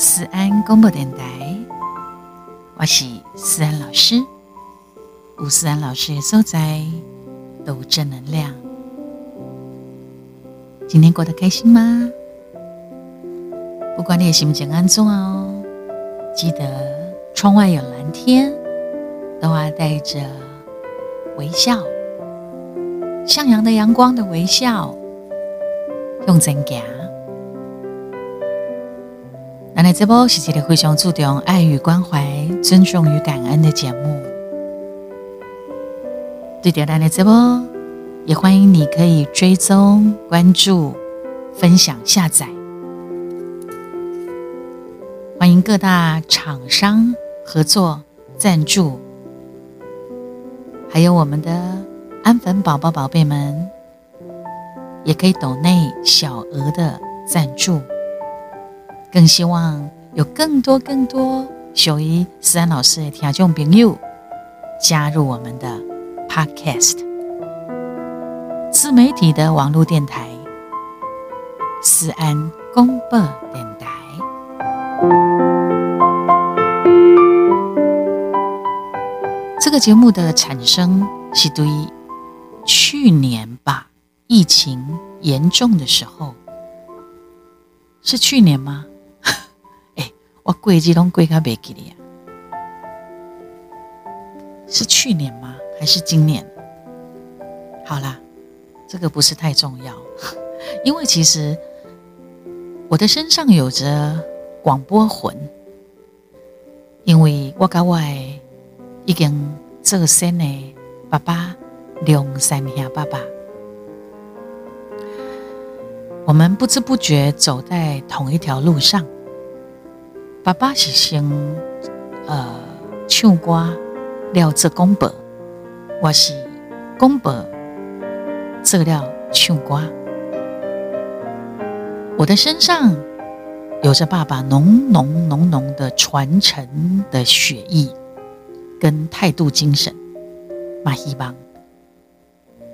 思安广播电台，我是思安老师。吴思安老师的所在都正能量。今天过得开心吗？不管你的心情安怎哦，记得窗外有蓝天，都要带着微笑，向阳的阳光的微笑，用真行。来这波是一个非常注重爱与关怀、尊重与感恩的节目。对点亮的直播，也欢迎你可以追踪、关注、分享、下载。欢迎各大厂商合作赞助，还有我们的安粉宝宝宝贝们，也可以抖内小额的赞助。更希望有更多更多属于思安老师的听众朋友加入我们的。Podcast 自媒体的网络电台，思安公播电台。这个节目的产生是对去年吧，疫情严重的时候，是去年吗？我贵几拢贵卡别记哩，是去年吗？还是今年，好啦，这个不是太重要，因为其实我的身上有着广播魂，因为我跟我已经这个生的爸爸两三下爸爸，我们不知不觉走在同一条路上。爸爸是先呃唱歌了这公伯。我是公伯做了唱歌，我的身上有着爸爸浓浓浓浓的传承的血意跟态度精神。马希望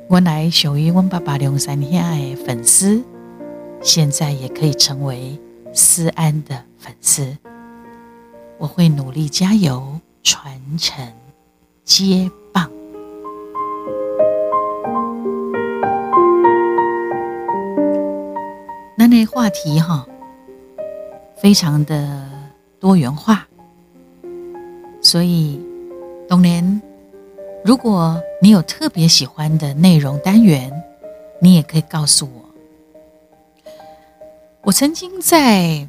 我来属于我爸爸两三下的粉丝，现在也可以成为思安的粉丝。我会努力加油，传承接棒。那话题哈，非常的多元化，所以冬年，如果你有特别喜欢的内容单元，你也可以告诉我。我曾经在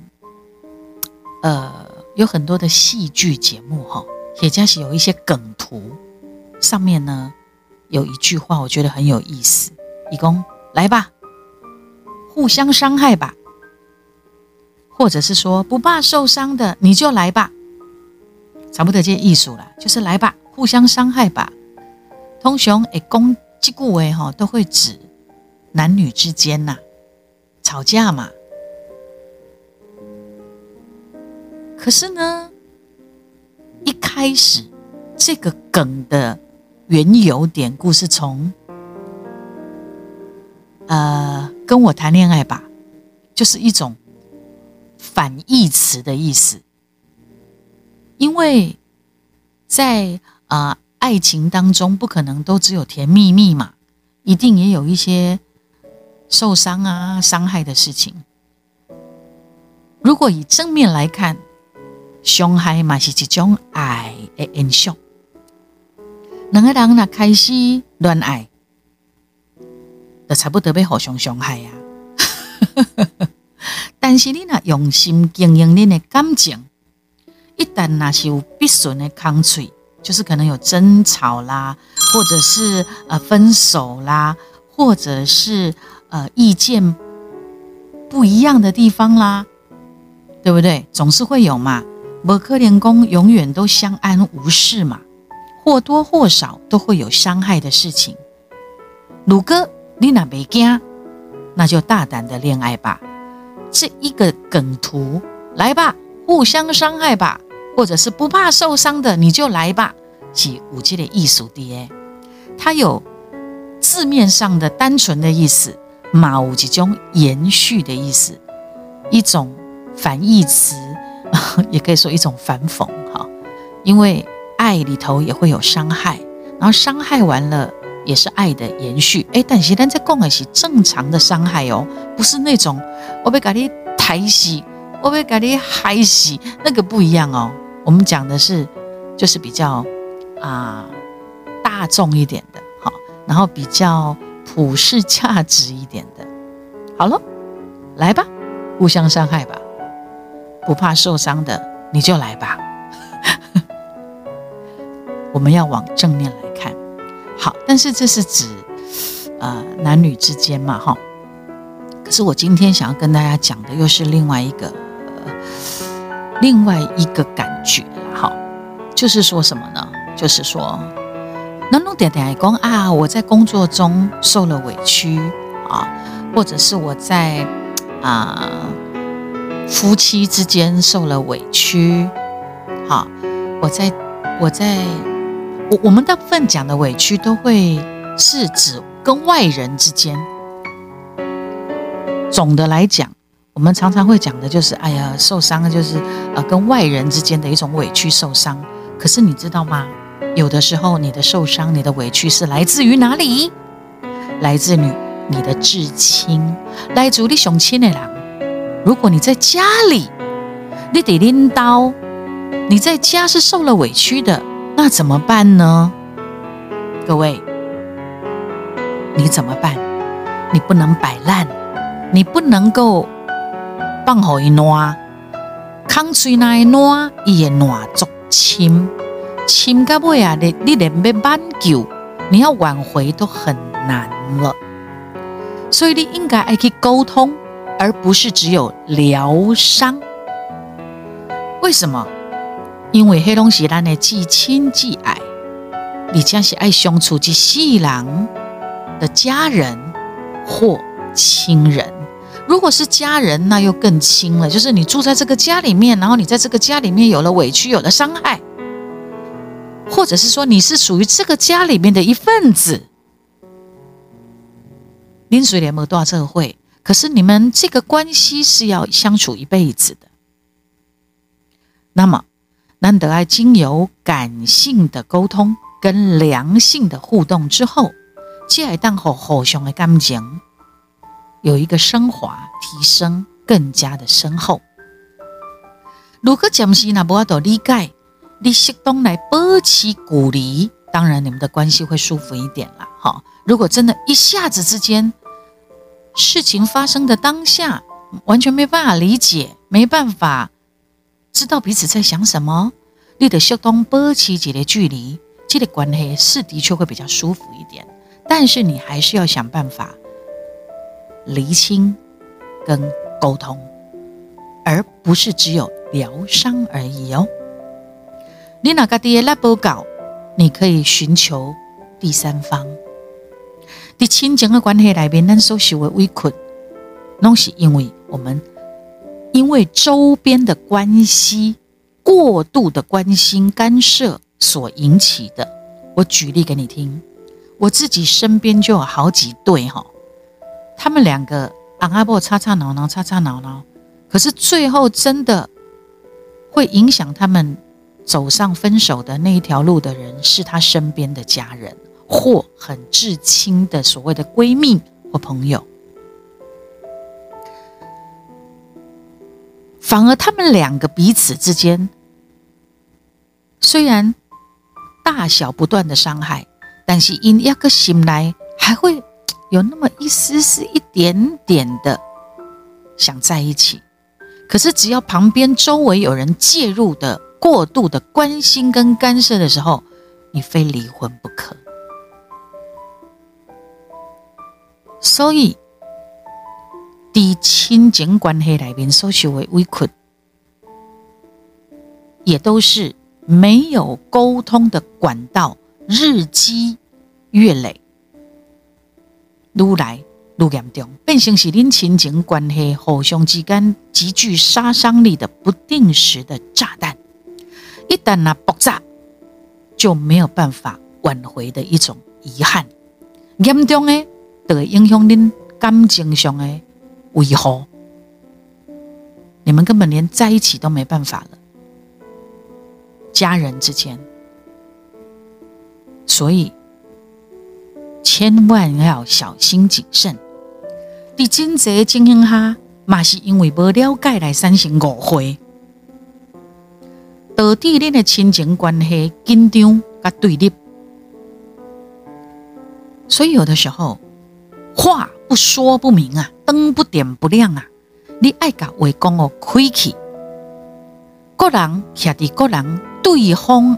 呃有很多的戏剧节目哈，也加是有一些梗图，上面呢有一句话，我觉得很有意思，义工来吧。互相伤害吧，或者是说不怕受伤的你就来吧，差不多这艺术了，就是来吧，互相伤害吧。通常诶，攻击故为哈，都会指男女之间呐吵架嘛。可是呢，一开始这个梗的缘由典故是从。呃，跟我谈恋爱吧，就是一种反义词的意思。因为在啊爱情当中，不可能都只有甜蜜蜜嘛，一定也有一些受伤啊、伤害的事情。如果以正面来看，伤害嘛是一种爱的延续。两个人那开始恋爱。都差不多被互相伤害呀，但是你若用心经营你的感情，一旦那是有不顺的空嘴，就是可能有争吵啦，或者是呃分手啦，或者是呃意见不一样的地方啦，对不对？总是会有嘛，不可能公永远都相安无事嘛，或多或少都会有伤害的事情。鲁哥。你哪没惊，那就大胆的恋爱吧。这一个梗图，来吧，互相伤害吧，或者是不怕受伤的，你就来吧。是五 G 的艺术 D A，，它有字面上的单纯的意思，马五 G 中延续的意思，一种反义词，也可以说一种反讽哈，因为爱里头也会有伤害，然后伤害完了也是爱的延续。哎，但是咱在讲的是正常的伤害哦，不是那种我被咖喱抬死，我被咖喱害死，那个不一样哦。我们讲的是就是比较啊大众一点的，好，然后比较普世价值一点的。好了，来吧，互相伤害吧。不怕受伤的，你就来吧。我们要往正面来看，好，但是这是指呃男女之间嘛，哈。可是我今天想要跟大家讲的又是另外一个另外一个感觉，哈，就是说什么呢？就是说，那弄点点讲啊，我在工作中受了委屈啊，或者是我在啊。夫妻之间受了委屈，好，我在我在我我们大部分讲的委屈都会是指跟外人之间。总的来讲，我们常常会讲的就是，哎呀，受伤就是呃跟外人之间的一种委屈受伤。可是你知道吗？有的时候你的受伤、你的委屈是来自于哪里？来自于你的至亲，来自你雄亲的人。如果你在家里，你得拎刀，你在家是受了委屈的，那怎么办呢？各位，你怎么办？你不能摆烂，你不能够放好一挪，扛水那一挪，伊也挪足亲，亲到尾啊，你你连要挽救，你要挽回都很难了，所以你应该爱去沟通。而不是只有疗伤，为什么？因为黑龙西咱的既亲既爱，你将是爱相处及细郎的家人或亲人。如果是家人，那又更亲了。就是你住在这个家里面，然后你在这个家里面有了委屈，有了伤害，或者是说你是属于这个家里面的一份子。林水莲没多少社会。可是你们这个关系是要相处一辈子的，那么难得爱经由感性的沟通跟良性的互动之后，接下来当好互相的感情有一个升华提升，更加的深厚。如果暂时那不阿多理解，你适当来保持鼓励，当然你们的关系会舒服一点了。哈，如果真的一下子之间。事情发生的当下，完全没办法理解，没办法知道彼此在想什么。你得适当保持几的距离，这个关系是的确会比较舒服一点。但是你还是要想办法厘清跟沟通，而不是只有疗伤而已哦。你哪个爹来报告？你可以寻求第三方。在亲情的关系里面，咱所受的委屈，拢是因为我们因为周边的关系过度的关心干涉所引起的。我举例给你听，我自己身边就有好几对哈，他们两个昂阿伯吵吵闹闹，吵吵闹闹，可是最后真的会影响他们走上分手的那一条路的人，是他身边的家人。或很至亲的所谓的闺蜜或朋友，反而他们两个彼此之间虽然大小不断的伤害，但是因一个心来还会有那么一丝丝、一点点的想在一起。可是只要旁边周围有人介入的过度的关心跟干涉的时候，你非离婚不可。所以，伫亲情关系里面所受的委屈，也都是没有沟通的管道，日积月累，愈来愈严重，变成是恁亲情关系互相之间极具杀伤力的不定时的炸弹。一旦那爆炸，就没有办法挽回的一种遗憾，严重诶。都会影响恁感情上的维护。你们根本连在一起都没办法了。家人之间，所以千万要小心谨慎。伫真济经营下，嘛是因为无了解来产生误会，导致恁的亲情关系紧张甲对立。所以有的时候话不说不明啊，灯不点不亮啊，你爱甲话讲哦开去，个人徛伫个人对方。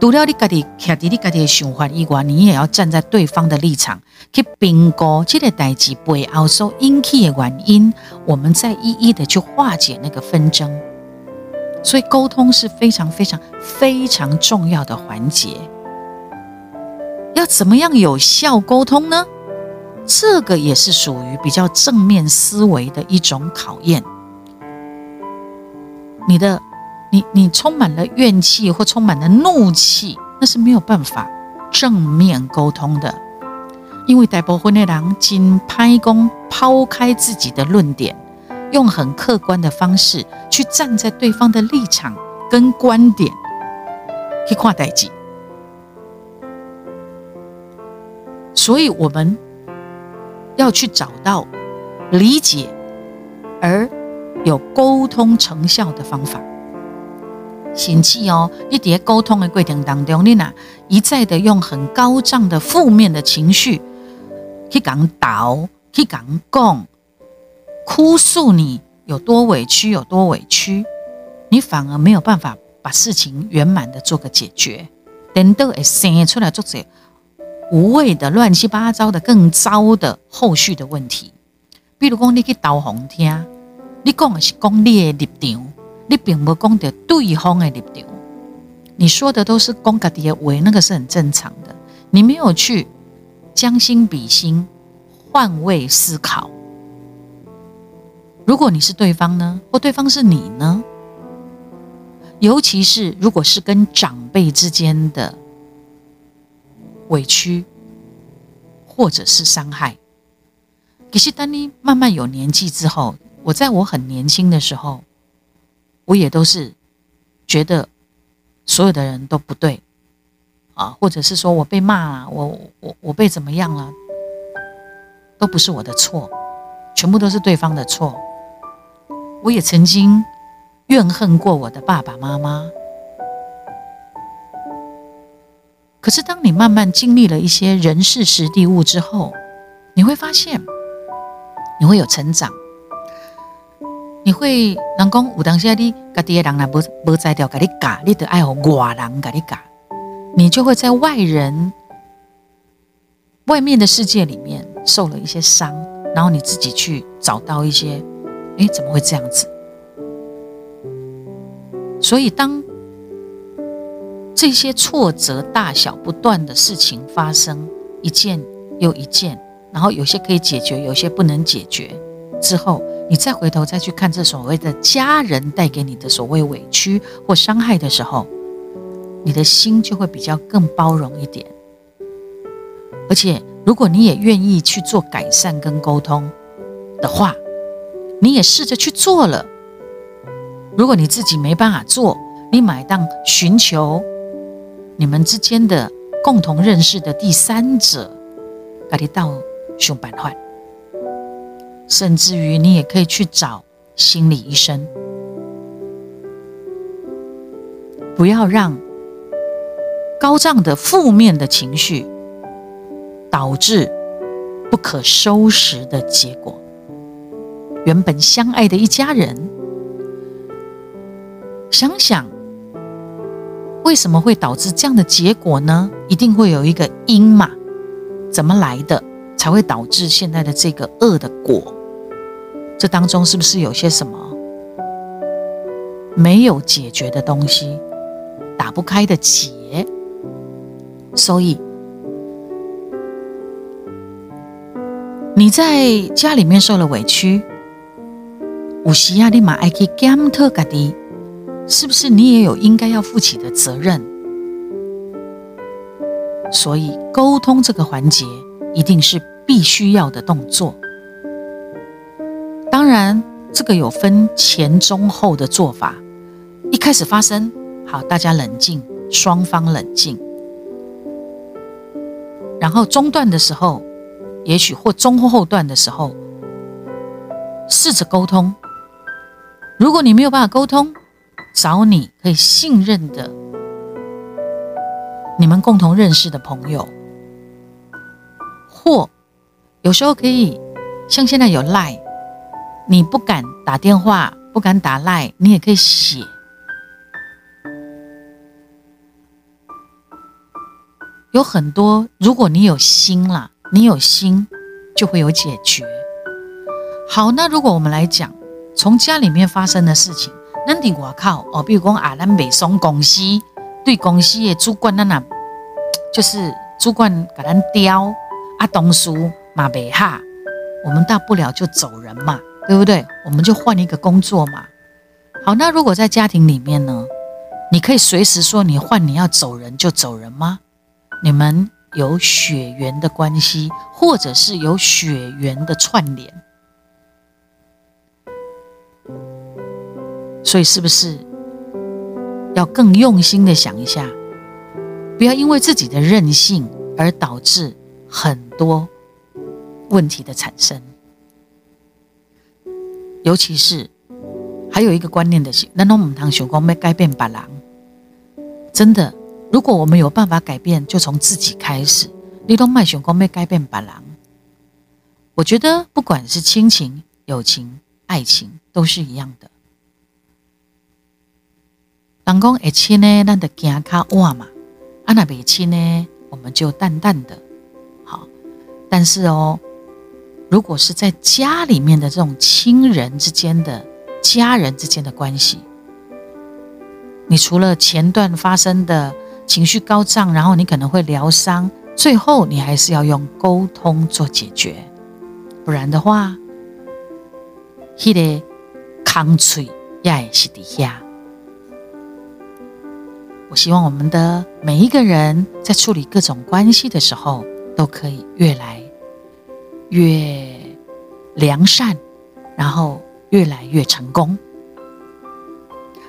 除了你家己徛伫你家己的想法以外，你也要站在对方的立场去评估这个代志背后所引起的原因，我们再一一的去化解那个纷争。所以沟通是非常非常非常重要的环节。要怎么样有效沟通呢？这个也是属于比较正面思维的一种考验。你的。你你充满了怨气或充满了怒气，那是没有办法正面沟通的，因为大部分的人仅拍功抛开自己的论点，用很客观的方式去站在对方的立场跟观点去看代际，所以我们要去找到理解而有沟通成效的方法。嫌弃哦，你伫沟通的过程当中，你呐一再的用很高涨的负面的情绪去讲导，去讲讲，哭诉你有多委屈，有多委屈，你反而没有办法把事情圆满的做个解决，等到会生出来做些无谓的、乱七八糟的、更糟的后续的问题。比如讲，你去导红听，你讲的是讲你的立场。你并不讲的对方的立场，你说的都是公家的话，那个是很正常的。你没有去将心比心、换位思考。如果你是对方呢，或对方是你呢？尤其是如果是跟长辈之间的委屈或者是伤害，可是当你慢慢有年纪之后，我在我很年轻的时候。我也都是觉得所有的人都不对啊，或者是说我被骂了，我我我被怎么样了，都不是我的错，全部都是对方的错。我也曾经怨恨过我的爸爸妈妈，可是当你慢慢经历了一些人事实地物之后，你会发现你会有成长。你会人讲有当下你家己的人若无无在调，甲你教，你得爱互外人甲你教，你就会在外人、外面的世界里面受了一些伤，然后你自己去找到一些，哎，怎么会这样子？所以当这些挫折大小不断的事情发生，一件又一件，然后有些可以解决，有些不能解决之后。你再回头再去看这所谓的家人带给你的所谓委屈或伤害的时候，你的心就会比较更包容一点。而且，如果你也愿意去做改善跟沟通的话，你也试着去做了。如果你自己没办法做，你买当寻求你们之间的共同认识的第三者，给你到想办法。甚至于，你也可以去找心理医生，不要让高涨的负面的情绪导致不可收拾的结果。原本相爱的一家人，想想为什么会导致这样的结果呢？一定会有一个因嘛？怎么来的，才会导致现在的这个恶的果？这当中是不是有些什么没有解决的东西，打不开的结？所以你在家里面受了委屈，有时啊，你马爱去检讨家己，是不是你也有应该要负起的责任？所以沟通这个环节一定是必须要的动作。当然，这个有分前、中、后的做法。一开始发生，好，大家冷静，双方冷静。然后中段的时候，也许或中后后段的时候，试着沟通。如果你没有办法沟通，找你可以信任的、你们共同认识的朋友，或有时候可以像现在有赖，你不敢打电话，不敢打赖，你也可以写。有很多，如果你有心啦，你有心就会有解决。好，那如果我们来讲，从家里面发生的事情，那你我靠哦，比如讲啊，咱美松公司对公司的主管那那，就是主管给咱刁啊，东叔马北哈，我们大不了就走人嘛，对不对？我们就换一个工作嘛。好，那如果在家庭里面呢，你可以随时说你换你要走人就走人吗？你们有血缘的关系，或者是有血缘的串联，所以是不是要更用心的想一下，不要因为自己的任性而导致很多问题的产生。尤其是还有一个观念的是，那侬唔通想讲要改变别人，真的。如果我们有办法改变，就从自己开始。你都卖熊光没改变把郎，我觉得不管是亲情、友情、爱情，都是一样的。人讲爱亲呢，咱得行卡哇嘛；阿那别亲呢，我们就淡淡的。好，但是哦，如果是在家里面的这种亲人之间的、家人之间的关系，你除了前段发生的。情绪高涨，然后你可能会疗伤，最后你还是要用沟通做解决，不然的话，迄个康脆也是底下。我希望我们的每一个人在处理各种关系的时候，都可以越来越良善，然后越来越成功。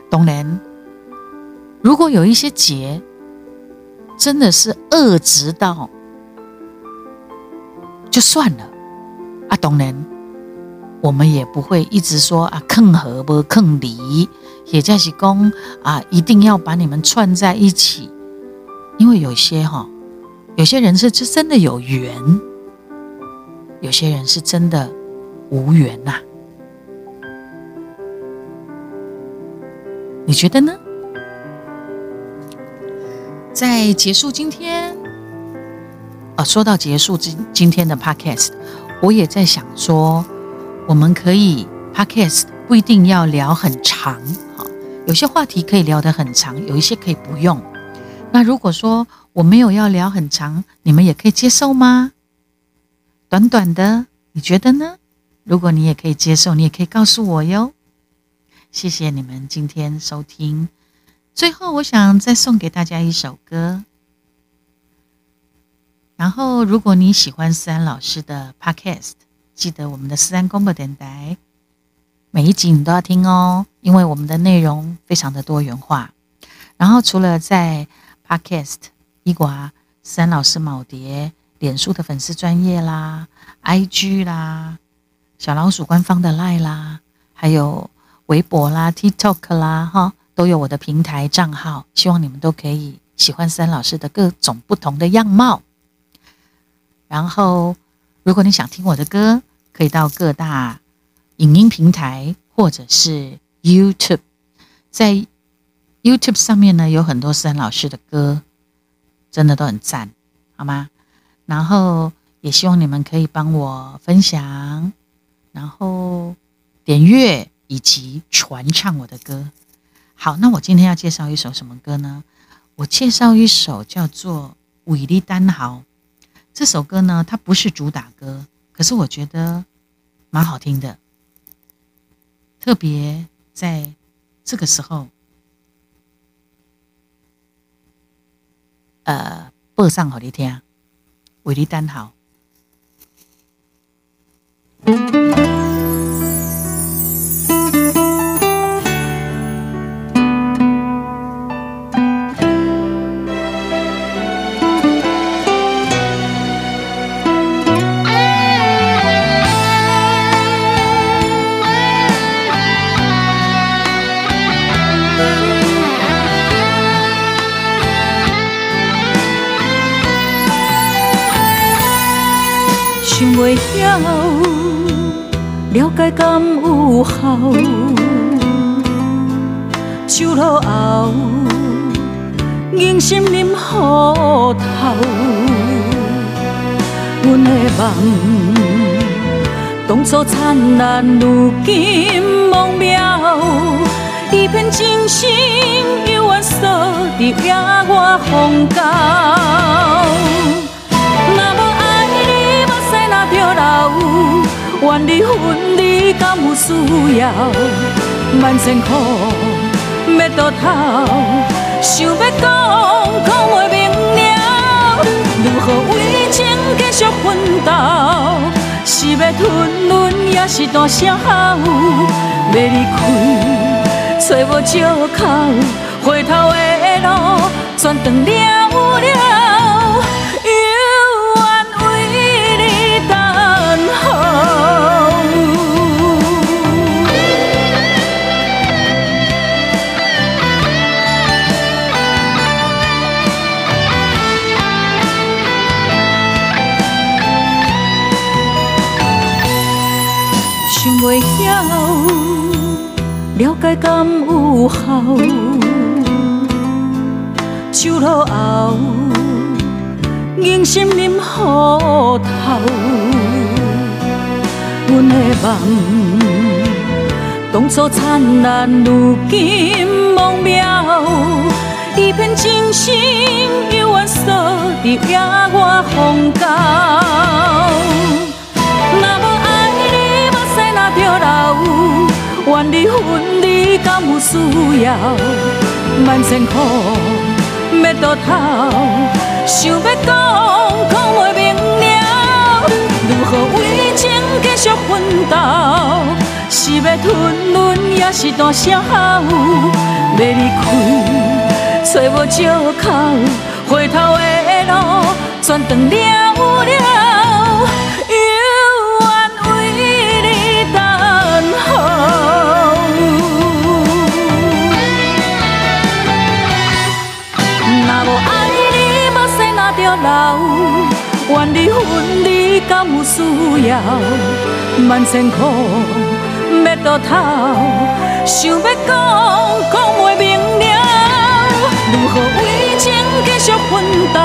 当然，如果有一些结。真的是恶直到就算了啊！当然，我们也不会一直说啊，坑和不坑离，也就是讲啊，一定要把你们串在一起，因为有些哈，有些人是真真的有缘，有些人是真的无缘呐。你觉得呢？在结束今天，啊，说到结束今今天的 podcast，我也在想说，我们可以 podcast 不一定要聊很长，有些话题可以聊得很长，有一些可以不用。那如果说我没有要聊很长，你们也可以接受吗？短短的，你觉得呢？如果你也可以接受，你也可以告诉我哟。谢谢你们今天收听。最后，我想再送给大家一首歌。然后，如果你喜欢思安老师的 Podcast，记得我们的思安公播电台每一集你都要听哦，因为我们的内容非常的多元化。然后，除了在 Podcast 伊瓜三老师毛碟、脸书的粉丝专业啦、IG 啦、小老鼠官方的 Line 啦，还有微博啦、TikTok 啦，哈。都有我的平台账号，希望你们都可以喜欢三老师的各种不同的样貌。然后，如果你想听我的歌，可以到各大影音平台或者是 YouTube，在 YouTube 上面呢有很多三老师的歌，真的都很赞，好吗？然后也希望你们可以帮我分享，然后点阅以及传唱我的歌。好，那我今天要介绍一首什么歌呢？我介绍一首叫做《伟力丹豪》这首歌呢，它不是主打歌，可是我觉得蛮好听的，特别在这个时候，呃，播上好你听，《伟力丹好》。想袂晓，了解敢有效？酒落后，硬心啉雨透。阮的梦，当初灿烂，如今忘渺。一片真心，犹原锁伫野外风高。愿离分离，敢有需要？万千苦要倒头，想要讲讲袂明了。如何为情继续奋斗？是要吞忍，也是大声吼？要离开，找无借口，回头的路全断了了。了解敢有效？酒落后，硬心啉雨透。阮的梦，当初灿烂，如今忘渺。一片真心，犹原锁伫野外风高。愿离分离，敢有需要？万千苦要倒头，想要讲讲袂明了。如何为情继续奋斗？是要吞忍，也是大声吼？要离开，找无借口，回头的路全断了了。离分离，敢有需要？万千苦要倒头，想要讲讲袂明了。如何为情继续奋斗？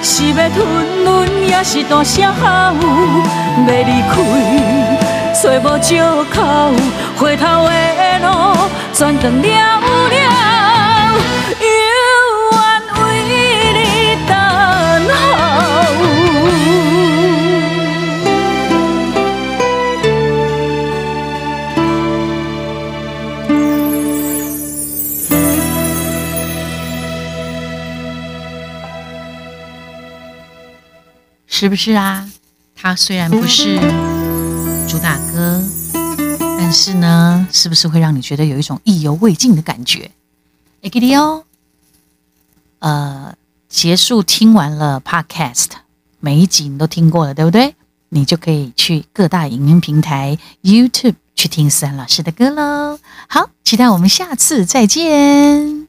是要吞忍，也是大声吼？要离开，找无借口，回头的路全断了了。是不是啊？他虽然不是主打歌，但是呢，是不是会让你觉得有一种意犹未尽的感觉？哎，给你哦。呃，结束听完了 Podcast，每一集你都听过了，对不对？你就可以去各大影音平台 YouTube 去听思安老师的歌喽。好，期待我们下次再见。